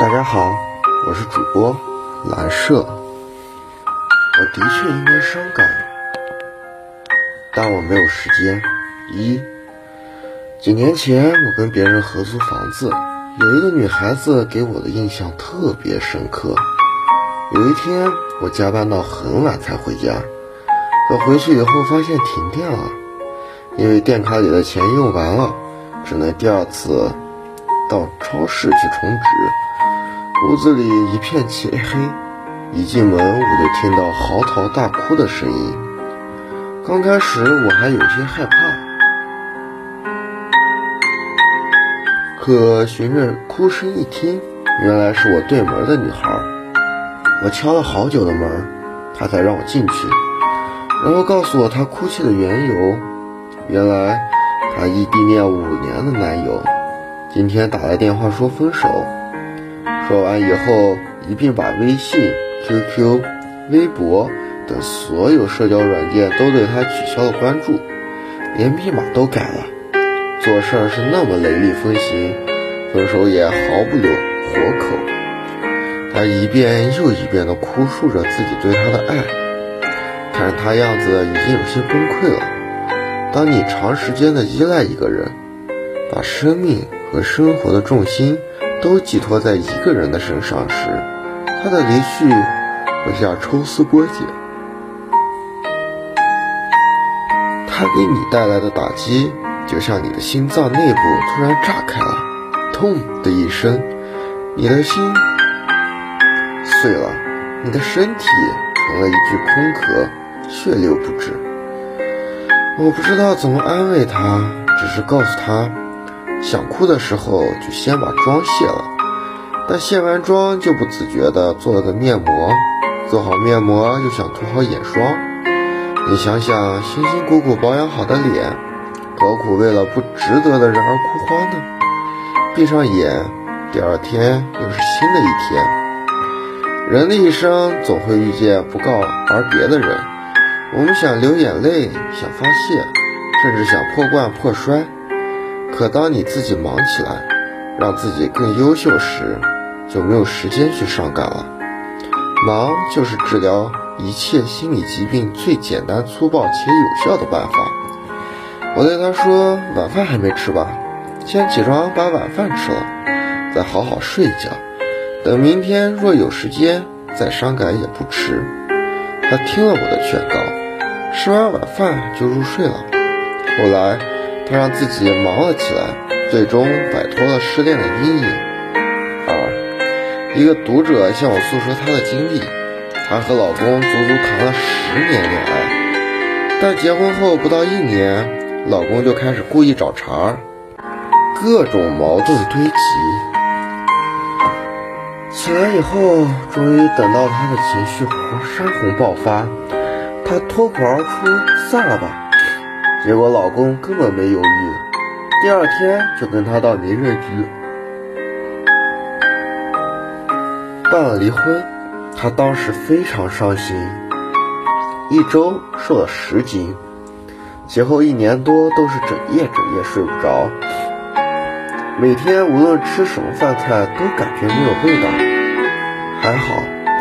大家好，我是主播蓝舍。我的确应该伤感，但我没有时间。一，几年前我跟别人合租房子，有一个女孩子给我的印象特别深刻。有一天我加班到很晚才回家，可回去以后发现停电了，因为电卡里的钱用完了，只能第二次到超市去充值。屋子里一片漆黑，一进门我就听到嚎啕大哭的声音。刚开始我还有些害怕，可循着哭声一听，原来是我对门的女孩。我敲了好久的门，她才让我进去，然后告诉我她哭泣的缘由。原来她异地恋五年的男友今天打来电话说分手。说完以后，一并把微信、QQ、微博等所有社交软件都对他取消了关注，连密码都改了。做事儿是那么雷厉风行，分手也毫不留活口。他一遍又一遍地哭诉着自己对他的爱，看着他样子已经有些崩溃了。当你长时间的依赖一个人，把生命和生活的重心。都寄托在一个人的身上时，他的离去会像抽丝剥茧。他给你带来的打击，就像你的心脏内部突然炸开了，痛的一声，你的心碎了，你的身体成了一具空壳，血流不止。我不知道怎么安慰他，只是告诉他。想哭的时候就先把妆卸了，但卸完妆就不自觉地做了个面膜，做好面膜又想涂好眼霜。你想想，辛辛苦苦保养好的脸，何苦为了不值得的人而哭花呢？闭上眼，第二天又是新的一天。人的一生总会遇见不告而别的人，我们想流眼泪，想发泄，甚至想破罐破摔。可当你自己忙起来，让自己更优秀时，就没有时间去伤感了。忙就是治疗一切心理疾病最简单、粗暴且有效的办法。我对他说：“晚饭还没吃吧？先起床把晚饭吃了，再好好睡一觉。等明天若有时间再伤感也不迟。”他听了我的劝告，吃完晚饭就入睡了。后来。他让自己忙了起来，最终摆脱了失恋的阴影。二，一个读者向我诉说她的经历：她和老公足足谈了十年恋爱，但结婚后不到一年，老公就开始故意找茬，各种矛盾堆积。起来以后，终于等到她的情绪山洪爆发，她脱口而出：“散了吧。”结果老公根本没犹豫，第二天就跟她到民政局办了离婚。她当时非常伤心，一周瘦了十斤，前后一年多都是整夜整夜睡不着，每天无论吃什么饭菜都感觉没有味道。还好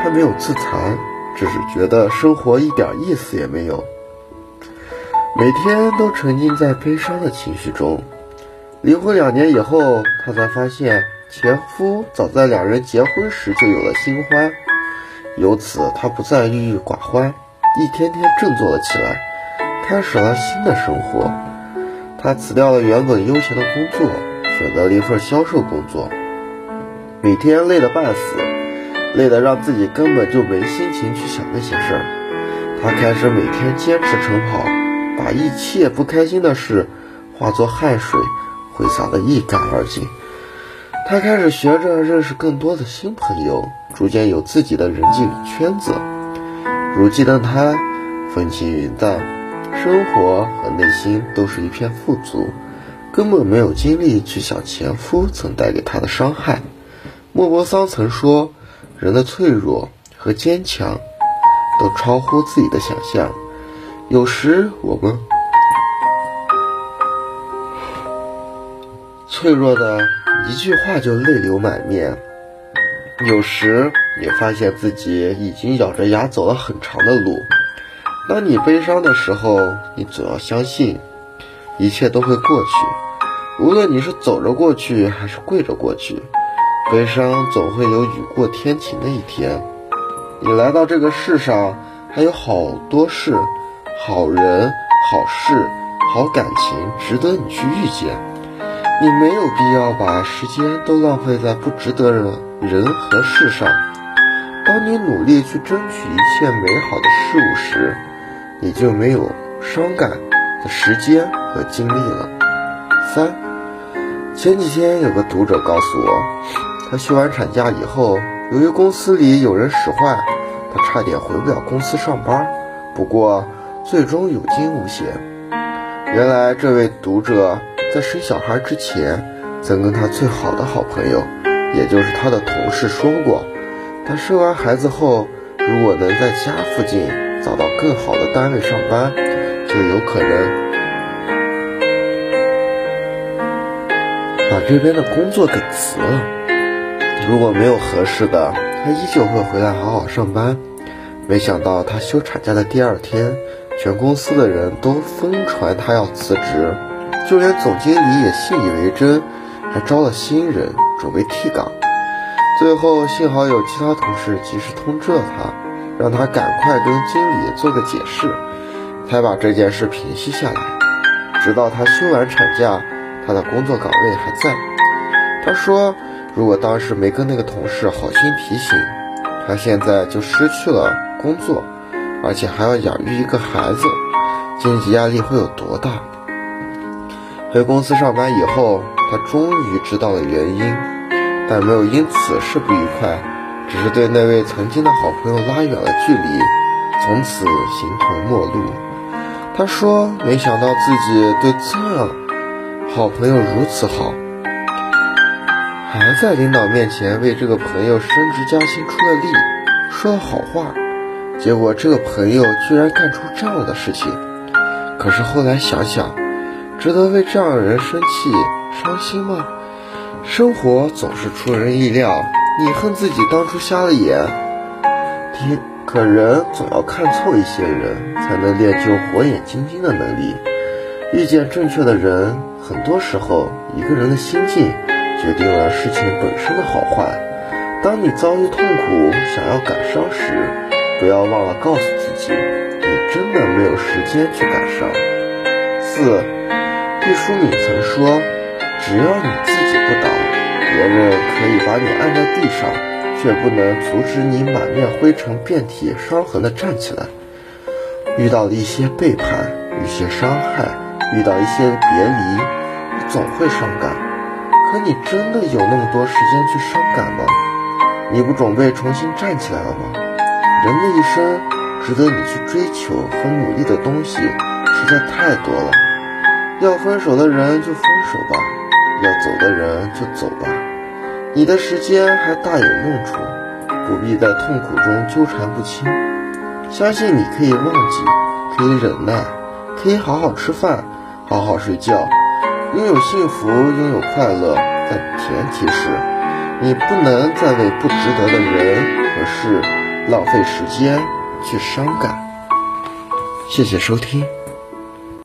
她没有自残，只是觉得生活一点意思也没有。每天都沉浸在悲伤的情绪中。离婚两年以后，她才发现前夫早在两人结婚时就有了新欢，由此她不再郁郁寡欢，一天天振作了起来，开始了新的生活。她辞掉了原本悠闲的工作，选择了一份销售工作，每天累得半死，累得让自己根本就没心情去想那些事儿。她开始每天坚持晨跑。把一切不开心的事化作汗水，挥洒的一干二净。他开始学着认识更多的新朋友，逐渐有自己的人际圈子。如今的他，风轻云淡，生活和内心都是一片富足，根本没有精力去想前夫曾带给他的伤害。莫泊桑曾说：“人的脆弱和坚强，都超乎自己的想象。”有时我们脆弱的一句话就泪流满面，有时你发现自己已经咬着牙走了很长的路。当你悲伤的时候，你总要相信，一切都会过去。无论你是走着过去，还是跪着过去，悲伤总会有雨过天晴的一天。你来到这个世上，还有好多事、好人、好事、好感情值得你去遇见。你没有必要把时间都浪费在不值得的人和事上。当你努力去争取一切美好的事物时，你就没有伤感的时间和精力了。三，前几天有个读者告诉我，他休完产假以后，由于公司里有人使坏，他差点回不了公司上班。不过最终有惊无险。原来这位读者在生小孩之前，曾跟他最好的好朋友，也就是他的同事说过，他生完孩子后，如果能在家附近。找到更好的单位上班，就有可能把这边的工作给辞了。如果没有合适的，他依旧会回来好好上班。没想到他休产假的第二天，全公司的人都疯传他要辞职，就连总经理也信以为真，还招了新人准备替岗。最后幸好有其他同事及时通知了他。让他赶快跟经理做个解释，才把这件事平息下来。直到他休完产假，他的工作岗位还在。他说，如果当时没跟那个同事好心提醒，他现在就失去了工作，而且还要养育一个孩子，经济压力会有多大？回公司上班以后，他终于知道了原因，但没有因此事不愉快。只是对那位曾经的好朋友拉远了距离，从此形同陌路。他说：“没想到自己对这好朋友如此好，还在领导面前为这个朋友升职加薪出了力，说了好话。结果这个朋友居然干出这样的事情。可是后来想想，值得为这样的人生气伤心吗？生活总是出人意料。”你恨自己当初瞎了眼，天，可人总要看错一些人，才能练就火眼金睛的能力。遇见正确的人，很多时候，一个人的心境决定了事情本身的好坏。当你遭遇痛苦，想要感伤时，不要忘了告诉自己，你真的没有时间去感伤。四，毕淑敏曾说，只要你自己不倒。别人可以把你按在地上，却不能阻止你满面灰尘遍体伤痕的站起来。遇到了一些背叛，一些伤害，遇到一些别离，你总会伤感。可你真的有那么多时间去伤感吗？你不准备重新站起来了吗？人的一生，值得你去追求和努力的东西实在太多了。要分手的人就分手吧，要走的人就走吧。你的时间还大有用处，不必在痛苦中纠缠不清。相信你可以忘记，可以忍耐，可以好好吃饭，好好睡觉，拥有幸福，拥有快乐。但前提是，你不能再为不值得的人和事浪费时间去伤感。谢谢收听。